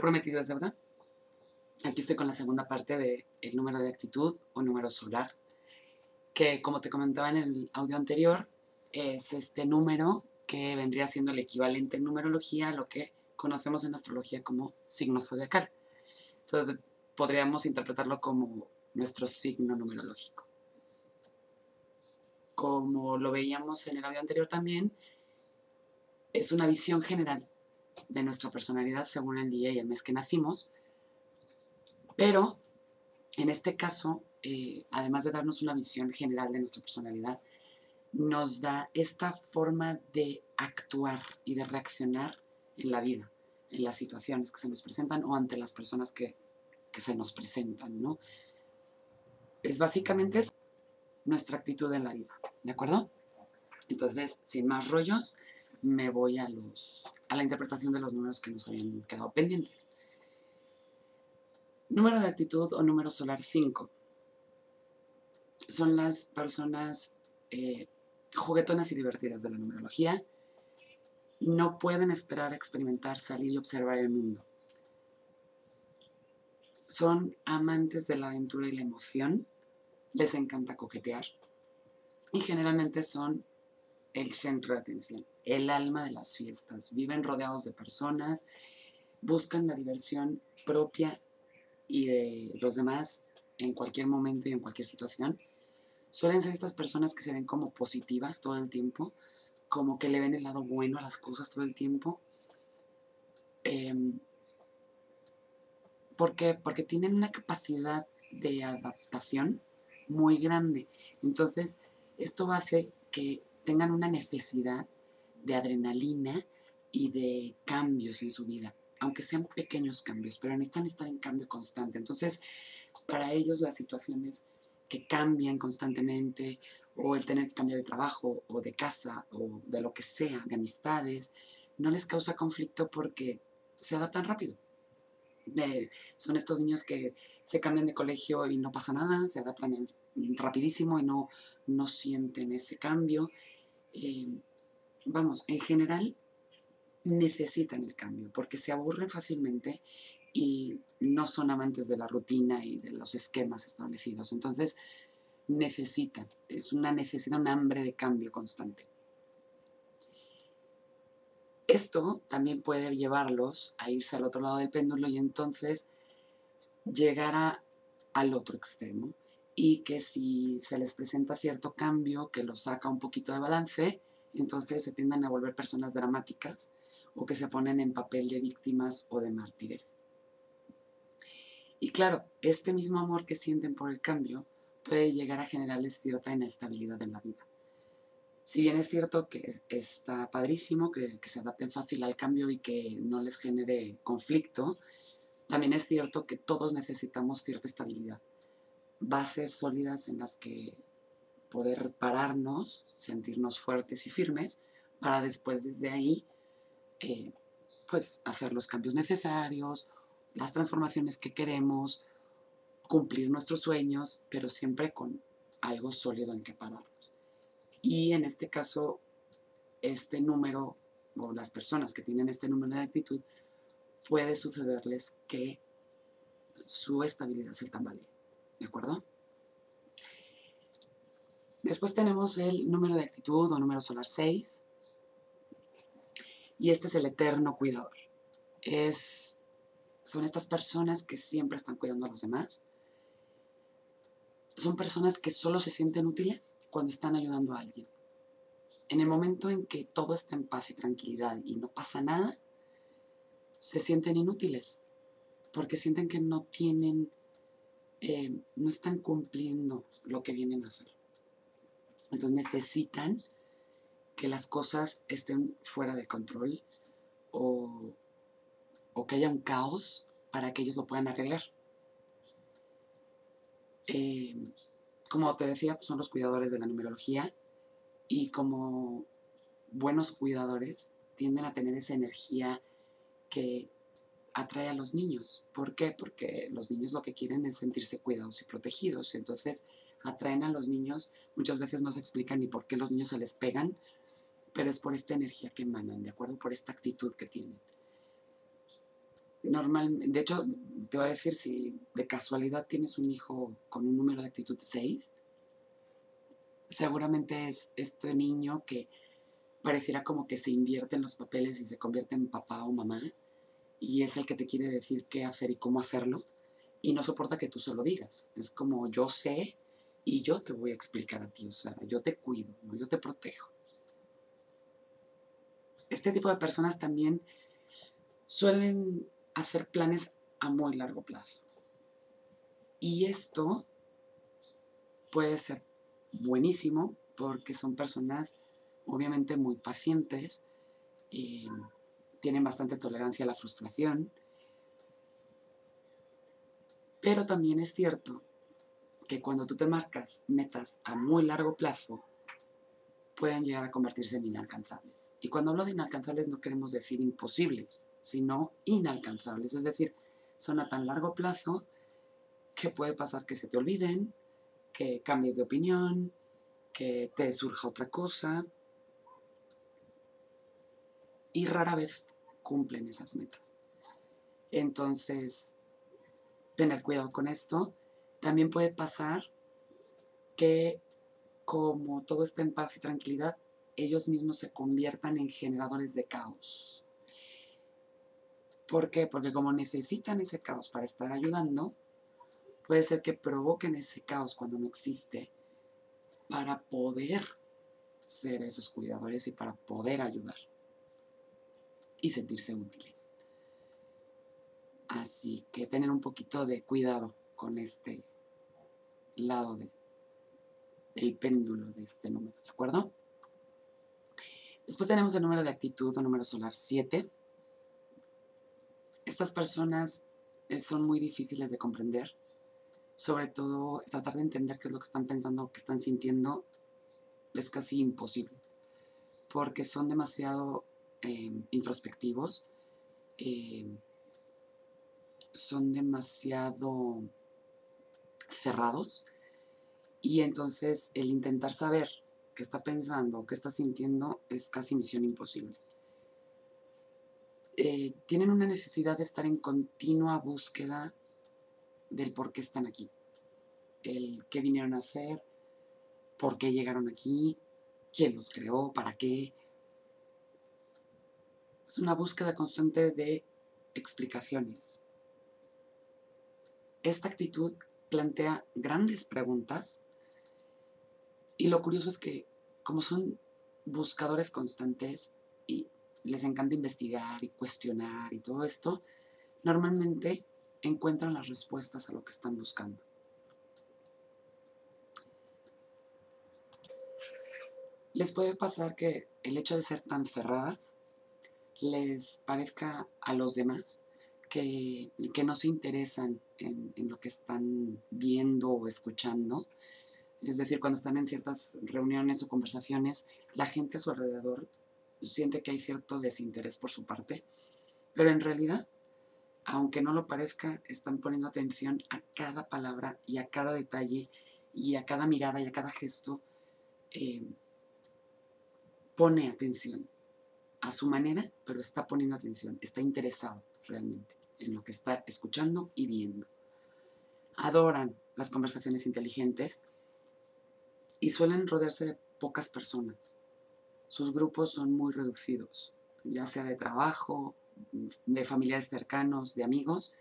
Prometido es verdad. Aquí estoy con la segunda parte del número de actitud o número solar, que como te comentaba en el audio anterior, es este número que vendría siendo el equivalente en numerología a lo que conocemos en astrología como signo zodiacal. Entonces podríamos interpretarlo como nuestro signo numerológico. Como lo veíamos en el audio anterior también, es una visión general de nuestra personalidad según el día y el mes que nacimos, pero en este caso, eh, además de darnos una visión general de nuestra personalidad, nos da esta forma de actuar y de reaccionar en la vida, en las situaciones que se nos presentan o ante las personas que, se nos presentan, ¿no? Es básicamente eso, nuestra actitud en la vida, ¿de acuerdo? Entonces, sin más rollos, me voy a, los, a la interpretación de los números que nos habían quedado pendientes. Número de actitud o número solar 5. Son las personas eh, juguetonas y divertidas de la numerología. No pueden esperar a experimentar, salir y observar el mundo. Son amantes de la aventura y la emoción. Les encanta coquetear. Y generalmente son el centro de atención, el alma de las fiestas. Viven rodeados de personas, buscan la diversión propia y de los demás en cualquier momento y en cualquier situación. Suelen ser estas personas que se ven como positivas todo el tiempo, como que le ven el lado bueno a las cosas todo el tiempo. Em, ¿Por qué? Porque tienen una capacidad de adaptación muy grande. Entonces, esto hace que tengan una necesidad de adrenalina y de cambios en su vida aunque sean pequeños cambios, pero necesitan estar en cambio constante. Entonces, para ellos las situaciones que cambian constantemente, o el tener que cambiar de trabajo, o de casa, o de lo que sea, de amistades, no les causa conflicto porque se adaptan rápido. son estos niños que se cambian de colegio y no pasa nada, se adaptan rapidísimo y no, no sienten ese cambio. Eh, vamos, en general necesitan el cambio porque se aburren fácilmente y no son amantes de la rutina y de los esquemas establecidos. Entonces, necesitan, es una necesidad, un hambre de cambio constante. Esto también puede llevarlos a irse al otro lado del péndulo y entonces llegar al otro extremo y que si se les presenta cierto cambio que los saca un poquito de balance, entonces se tiendan a volver personas dramáticas o que se ponen en papel de víctimas o de mártires. Y claro, este mismo amor que sienten por el cambio puede llegar a generarles cierta inestabilidad en la vida. Si bien es cierto que está padrísimo que, que, se adapten fácil al cambio y que no les genere conflicto, también es cierto que todos necesitamos cierta estabilidad, bases sólidas en las que poder pararnos, sentirnos fuertes y firmes, para después desde ahí eh, pues hacer los cambios necesarios, las transformaciones que queremos, cumplir nuestros sueños, pero siempre con algo sólido en que pararnos. Y en este caso, este número, o las personas que tienen este número de actitud, puede sucederles que su estabilidad se tambalee. ¿De acuerdo? Después tenemos el número de actitud o número solar 6, y este es el eterno cuidador. Son estas personas que siempre están cuidando a los demás. Son personas que solo se sienten útiles cuando están ayudando a alguien. En el momento en que todo está en paz y tranquilidad y no pasa nada, se sienten inútiles porque sienten que no tienen, eh, no están cumpliendo lo que vienen a hacer. Entonces necesitan que las cosas estén fuera de control o, que haya un caos para que ellos lo puedan arreglar. Eh, como te decía, pues, son los cuidadores de la numerología y como buenos cuidadores tienden a tener esa energía que atrae a los niños. ¿Por qué? Porque los niños lo que quieren es sentirse cuidados y protegidos. Entonces atraen a los niños, muchas veces no se explica ni por qué los niños se les pegan pero es por esta energía que emanan, ¿de acuerdo? Por esta actitud que tienen. Normalmente, de hecho, te voy a decir, si de casualidad tienes un hijo con un número de actitud de 6, seguramente es este niño que pareciera como que se invierte en los papeles y se convierte en papá o mamá, y es el que te quiere decir qué hacer y cómo hacerlo, y no soporta que tú se lo digas. Es como yo sé y yo te voy a explicar a ti, o sea, yo te cuido, yo te protejo. Este tipo de personas también suelen hacer planes a muy largo plazo. Y esto puede ser buenísimo porque son personas obviamente muy pacientes, y tienen bastante tolerancia a la frustración, pero también es cierto que cuando tú te marcas metas a muy largo plazo, pueden llegar a convertirse en inalcanzables. Y cuando hablo de inalcanzables no queremos decir imposibles, sino inalcanzables. Es decir, son a tan largo plazo que puede pasar que se te olviden, que cambies de opinión, que te surja otra cosa. Y rara vez cumplen esas metas. Entonces, tener cuidado con esto. También puede pasar que como todo está en paz y tranquilidad, ellos mismos se conviertan en generadores de caos. ¿Por qué? Porque como necesitan ese caos para estar ayudando, puede ser que provoquen ese caos cuando no existe para poder ser esos cuidadores y para poder ayudar y sentirse útiles. Así que tener un poquito de cuidado con este lado de el péndulo de este número, ¿de acuerdo? Después tenemos el número de actitud o número solar 7. Estas personas eh, son muy difíciles de comprender, sobre todo tratar de entender qué es lo que están pensando, qué están sintiendo, es casi imposible, porque son demasiado em, introspectivos, em, son demasiado cerrados y entonces el intentar saber qué está pensando, qué está sintiendo, es casi misión imposible. Eh, tienen una necesidad de estar en continua búsqueda del por qué están aquí, el qué vinieron a hacer, por qué llegaron aquí, quién los creó, para qué. Es una búsqueda constante de explicaciones. Esta actitud plantea grandes preguntas y lo curioso es que como son buscadores constantes y les encanta investigar y cuestionar y todo esto, normalmente encuentran las respuestas a lo que están buscando. Les puede pasar que el hecho de ser tan cerradas les parezca a los demás que, no se interesan en, lo que están viendo o escuchando es decir, cuando están en ciertas reuniones o conversaciones, la gente a su alrededor siente que hay cierto desinterés por su parte, pero en realidad, aunque no lo parezca, están poniendo atención a cada palabra y a cada detalle y a cada mirada y a cada gesto. Eh, pone atención a su manera, pero está poniendo atención, está interesado realmente en lo que está escuchando y viendo. Adoran las conversaciones inteligentes y suelen rodearse de pocas personas. Sus grupos son muy reducidos, ya sea de trabajo, de familiares cercanos, de amigos.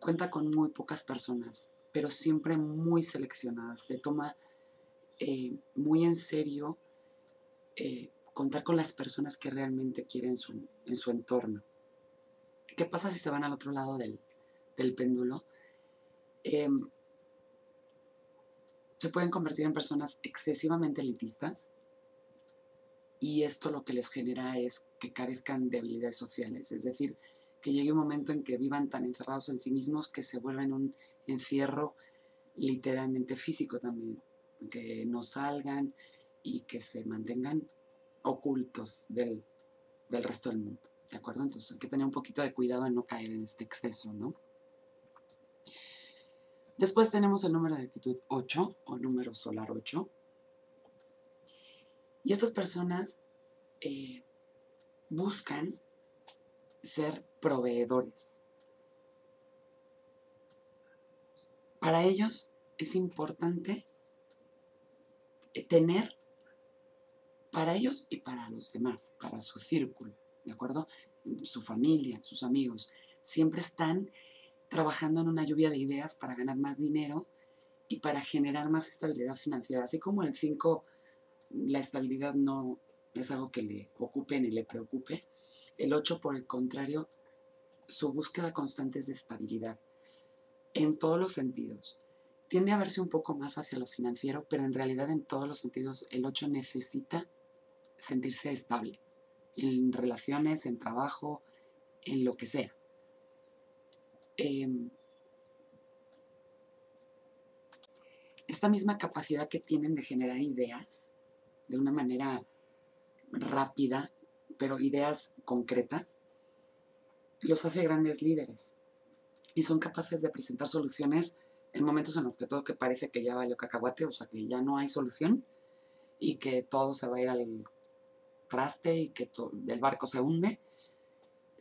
Cuenta con muy pocas personas, pero siempre muy seleccionadas. Se toma eh, muy en serio eh, contar con las personas que realmente quieren su, en su entorno. ¿Qué pasa si se van al otro lado del, péndulo? Em, se pueden convertir en personas excesivamente elitistas y esto lo que les genera es que carezcan de habilidades sociales, es decir, que llegue un momento en que vivan tan encerrados en sí mismos que se vuelven un encierro literalmente físico también, que no salgan y que se mantengan ocultos del, del resto del mundo, ¿de acuerdo? Entonces hay que tener un poquito de cuidado en no caer en este exceso, ¿no? Después tenemos el número de actitud 8 o número solar 8. Y estas personas eh, buscan ser proveedores. Para ellos es importante eh, tener para ellos y para los demás, para su círculo, ¿de acuerdo? Su familia, sus amigos, siempre están trabajando en una lluvia de ideas para ganar más dinero y para generar más estabilidad financiera. Así como el 5, la estabilidad no es algo que le ocupe ni le preocupe, el 8, por el contrario, su búsqueda constante es de estabilidad en todos los sentidos. Tiende a verse un poco más hacia lo financiero, pero en realidad en todos los sentidos el 8 necesita sentirse estable en relaciones, en trabajo, en lo que sea. Em, esta misma capacidad que tienen de generar ideas de una manera rápida, pero ideas concretas, los hace grandes líderes y son capaces de presentar soluciones en momentos en los que todo que parece que ya valió cacahuate, o sea que ya no hay solución y que todo se va a ir al traste y que el barco se hunde,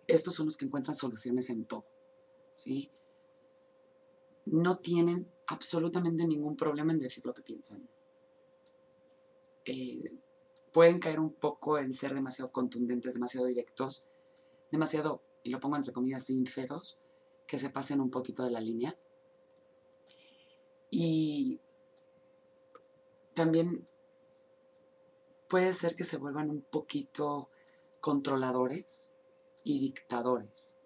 estos son los que encuentran soluciones en todo. ¿sí? No tienen absolutamente ningún problema en decir lo que piensan. Eh, pueden caer un poco en ser demasiado contundentes, demasiado directos, demasiado, y lo pongo entre comillas, sinceros, que se pasen un poquito de la línea. Y también puede ser que se vuelvan un poquito controladores y dictadores.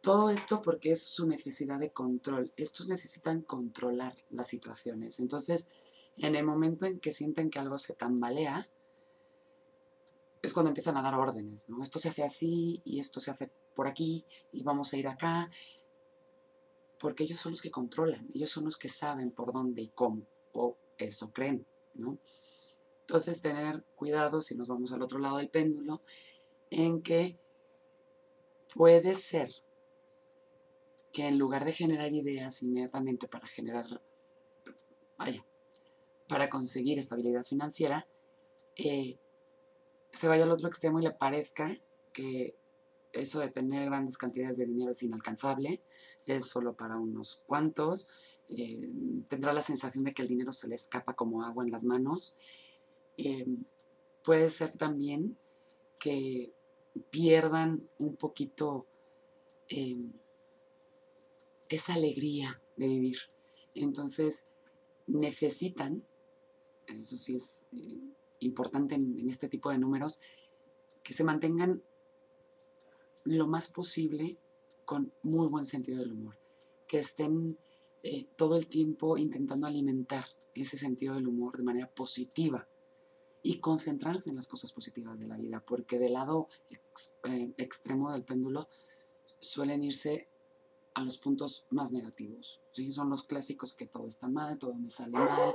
Todo esto porque es su necesidad de control. Estos necesitan controlar las situaciones. Entonces, en el momento en que sienten que algo se tambalea, es cuando empiezan a dar órdenes, ¿no? Esto se hace así y esto se hace por aquí y vamos a ir acá. Porque ellos son los que controlan, ellos son los que saben por dónde y cómo, o eso creen, ¿no? Entonces, tener cuidado si nos vamos al otro lado del péndulo, en que puede ser que en lugar de generar ideas inmediatamente para generar, vaya, para conseguir estabilidad financiera, eh, se vaya al otro extremo y le parezca que eso de tener grandes cantidades de dinero es inalcanzable, es solo para unos cuantos, eh, tendrá la sensación de que el dinero se le escapa como agua en las manos Em, puede ser también que pierdan un poquito em, esa alegría de vivir. Entonces necesitan, eso sí es eh, importante en, este tipo de números, que se mantengan lo más posible con muy buen sentido del humor, que estén eh, todo el tiempo intentando alimentar ese sentido del humor de manera positiva y concentrarse en las cosas positivas de la vida, porque del lado eh, extremo del péndulo suelen irse a los puntos más negativos. ¿sí? Son los clásicos que todo está mal, todo me sale mal.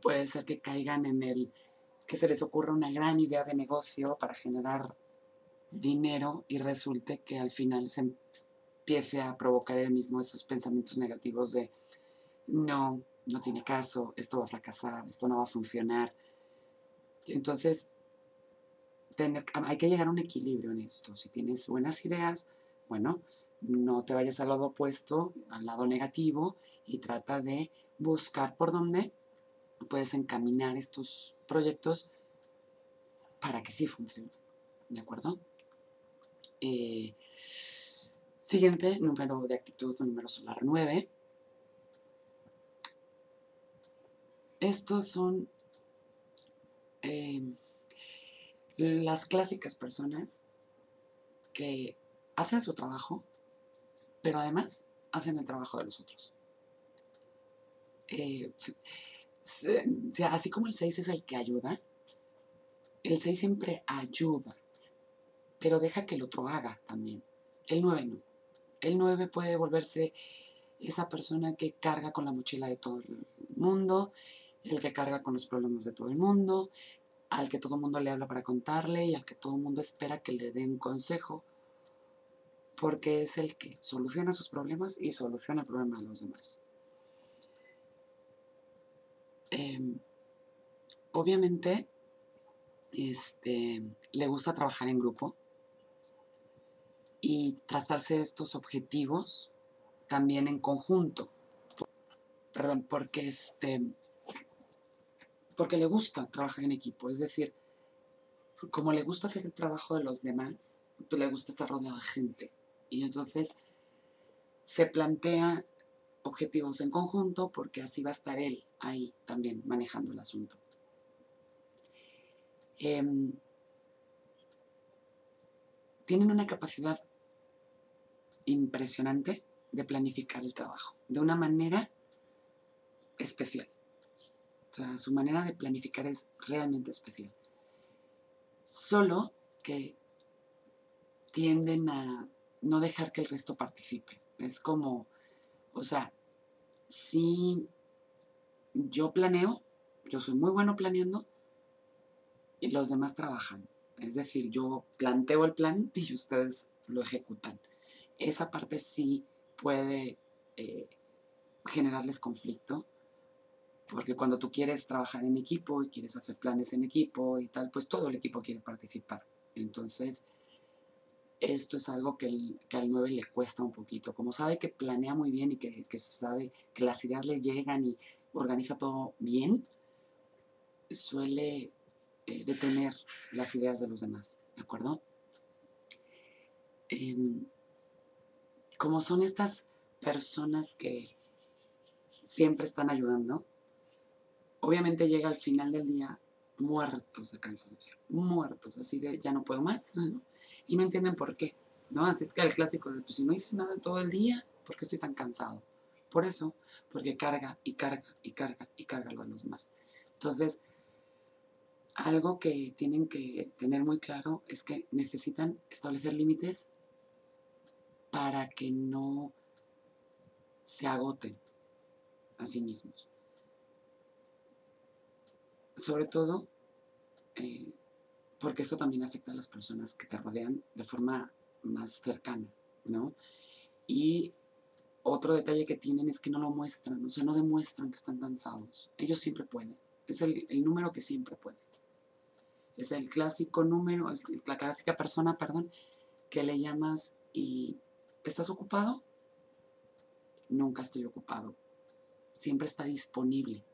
Puede ser que caigan en el que se les ocurra una gran idea de negocio para generar dinero y resulte que al final se empiece a provocar el mismo esos pensamientos negativos de no, no tiene caso, esto va a fracasar, esto no va a funcionar. Entonces, hay que llegar a un equilibrio en esto. Si tienes buenas ideas, bueno, no te vayas al lado opuesto, al lado negativo, y trata de buscar por dónde puedes encaminar estos proyectos para que sí funcionen. ¿De acuerdo? Eh, siguiente, número de actitud, número solar 9. Estos son em, las clásicas personas que hacen su trabajo, pero además hacen el trabajo de los otros. Eh, así como el 6 es el que ayuda, el 6 siempre ayuda, pero deja que el otro haga también. El 9 no. El 9 puede volverse esa persona que carga con la mochila de todo el mundo el que carga con los problemas de todo el mundo, al que todo el mundo le habla para contarle y al que todo el mundo espera que le den consejo, porque es el que soluciona sus problemas y soluciona el problema de los demás. Em, obviamente, este, le gusta trabajar en grupo y trazarse estos objetivos también en conjunto. Perdón, porque este porque le gusta trabajar en equipo, es decir, como le gusta hacer el trabajo de los demás, pues le gusta estar rodeado de gente. Y entonces se plantea objetivos en conjunto porque así va a estar él ahí también manejando el asunto. Em, tienen una capacidad impresionante de planificar el trabajo de una manera especial. O sea, su manera de planificar es realmente especial. Solo que tienden a no dejar que el resto participe. Es como, o sea, si yo planeo, yo soy muy bueno planeando y los demás trabajan. Es decir, yo planteo el plan y ustedes lo ejecutan. Esa parte sí puede eh, generarles conflicto, porque cuando tú quieres trabajar en equipo y quieres hacer planes en equipo y tal, pues todo el equipo quiere participar. Entonces, esto es algo que, al 9 le cuesta un poquito. Como sabe que planea muy bien y que, sabe que las ideas le llegan y organiza todo bien, suele eh, detener las ideas de los demás, ¿de acuerdo? Em, como son estas personas que siempre están ayudando, obviamente llega al final del día muertos de cansancio, muertos, así de ya no puedo más, y no entienden por qué, ¿no? Así es que el clásico de, pues si no hice nada todo el día, ¿por qué estoy tan cansado? Por eso, porque carga y carga y carga y carga lo de los demás. Entonces, algo que tienen que tener muy claro es que necesitan establecer límites para que no se agoten a sí mismos. Sobre todo eh, porque eso también afecta a las personas que te rodean de forma más cercana, ¿no? Y otro detalle que tienen es que no lo muestran, o sea, no demuestran que están cansados. Ellos siempre pueden. Es el, número que siempre puede. Es el clásico número, es la clásica persona, perdón, que le llamas y ¿Estás ocupado? Nunca estoy ocupado. Siempre está disponible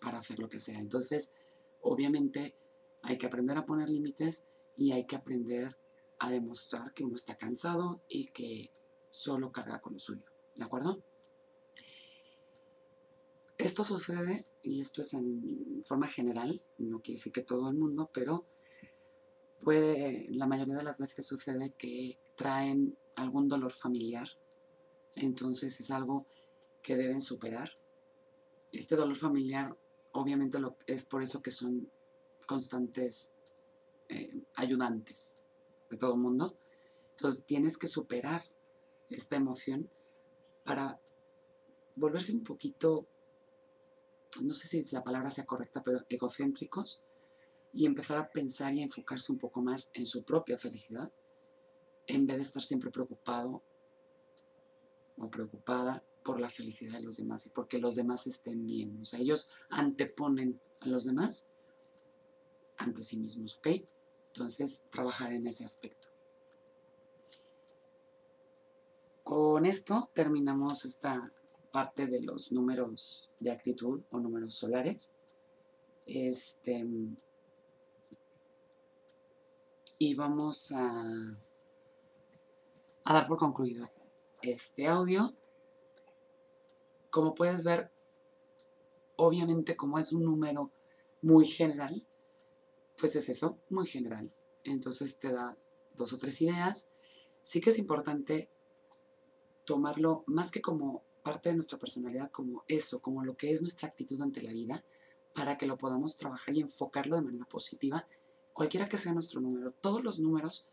para hacer lo que sea. Entonces, obviamente, hay que aprender a poner límites y hay que aprender a demostrar que uno está cansado y que solo carga con lo suyo. ¿De acuerdo? Esto sucede, y esto es en forma general, no quiere decir que todo el mundo, pero puede, la mayoría de las veces sucede que traen algún dolor familiar. Entonces es algo que deben superar. Este dolor familiar obviamente es por eso que son constantes eh, ayudantes de todo el mundo. Entonces tienes que superar esta emoción para volverse un poquito, no sé si la palabra sea correcta, pero egocéntricos y empezar a pensar y a enfocarse un poco más en su propia felicidad en vez de estar siempre preocupado o preocupada por la felicidad de los demás y porque los demás estén bien. O sea, ellos anteponen a los demás ante sí mismos, ¿ok? Entonces, trabajar en ese aspecto. Con esto terminamos esta parte de los números de actitud o números solares. Este, y vamos a a dar por concluido este audio. Como puedes ver, obviamente como es un número muy general, pues es eso, muy general. Entonces te da dos o tres ideas. Sí que es importante tomarlo más que como parte de nuestra personalidad, como eso, como lo que es nuestra actitud ante la vida, para que lo podamos trabajar y enfocarlo de manera positiva, cualquiera que sea nuestro número. Todos los números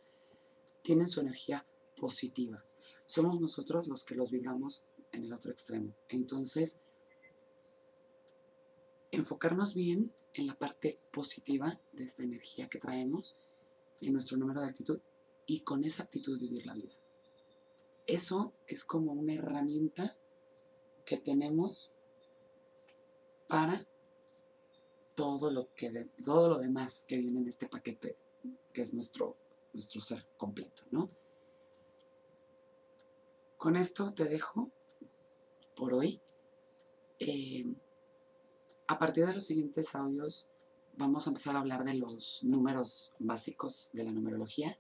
tienen su energía positiva. Somos nosotros los que los vibramos en el otro extremo. Entonces, enfocarnos bien en la parte positiva de esta energía que traemos, en nuestro número de actitud, y con esa actitud vivir la vida. Eso es como una herramienta que tenemos para todo lo, que todo lo demás que viene en este paquete, que es nuestro, nuestro ser completo, ¿no? Con esto te dejo por hoy. Eh, a partir de los siguientes audios vamos a empezar a hablar de los números básicos de la numerología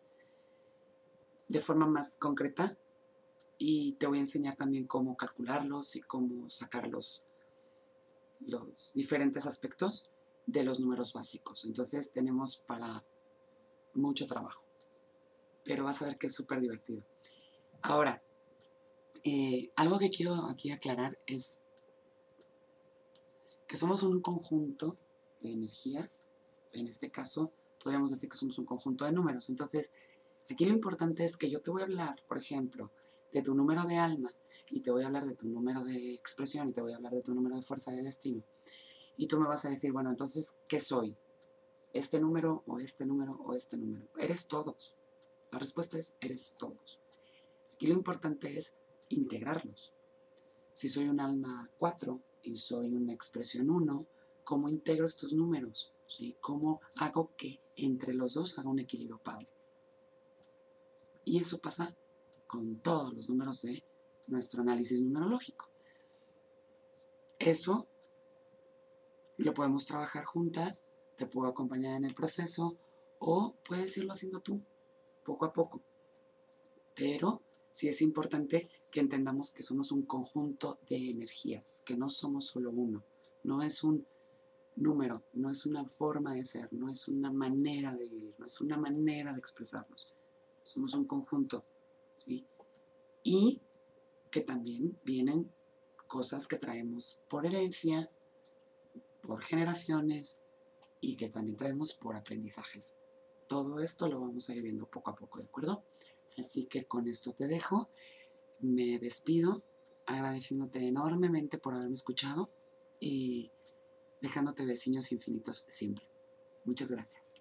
de forma más concreta y te voy a enseñar también cómo calcularlos y cómo sacar los, los diferentes aspectos de los números básicos. Entonces tenemos para mucho trabajo, pero vas a ver que es súper divertido. Ahora, eh, algo que quiero aquí aclarar es que somos un conjunto de energías, en este caso podríamos decir que somos un conjunto de números. Entonces, aquí lo importante es que yo te voy a hablar, por ejemplo, de tu número de alma y te voy a hablar de tu número de expresión y te voy a hablar de tu número de fuerza de destino. Y tú me vas a decir, bueno, entonces, ¿qué soy? ¿Este número o este número o este número? Eres todos. La respuesta es, eres todos. Aquí lo importante es integrarlos. Si soy un alma 4 y soy una expresión 1, ¿cómo integro estos números? ¿Sí? ¿Cómo hago que entre los dos haga un equilibrio padre? Y eso pasa con todos los números de nuestro análisis numerológico. Eso lo podemos trabajar juntas, te puedo acompañar en el proceso o puedes irlo haciendo tú, poco a poco. Pero sí es importante que entendamos que somos un conjunto de energías, que no somos solo uno, no es un número, no es una forma de ser, no es una manera de vivir, no es una manera de expresarnos. Somos un conjunto, ¿sí? Y que también vienen cosas que traemos por herencia, por generaciones y que también traemos por aprendizajes. Todo esto lo vamos a ir viendo poco a poco, ¿de acuerdo? Así que con esto te dejo. Me despido agradeciéndote enormemente por haberme escuchado y dejándote vecinos infinitos siempre. Muchas gracias.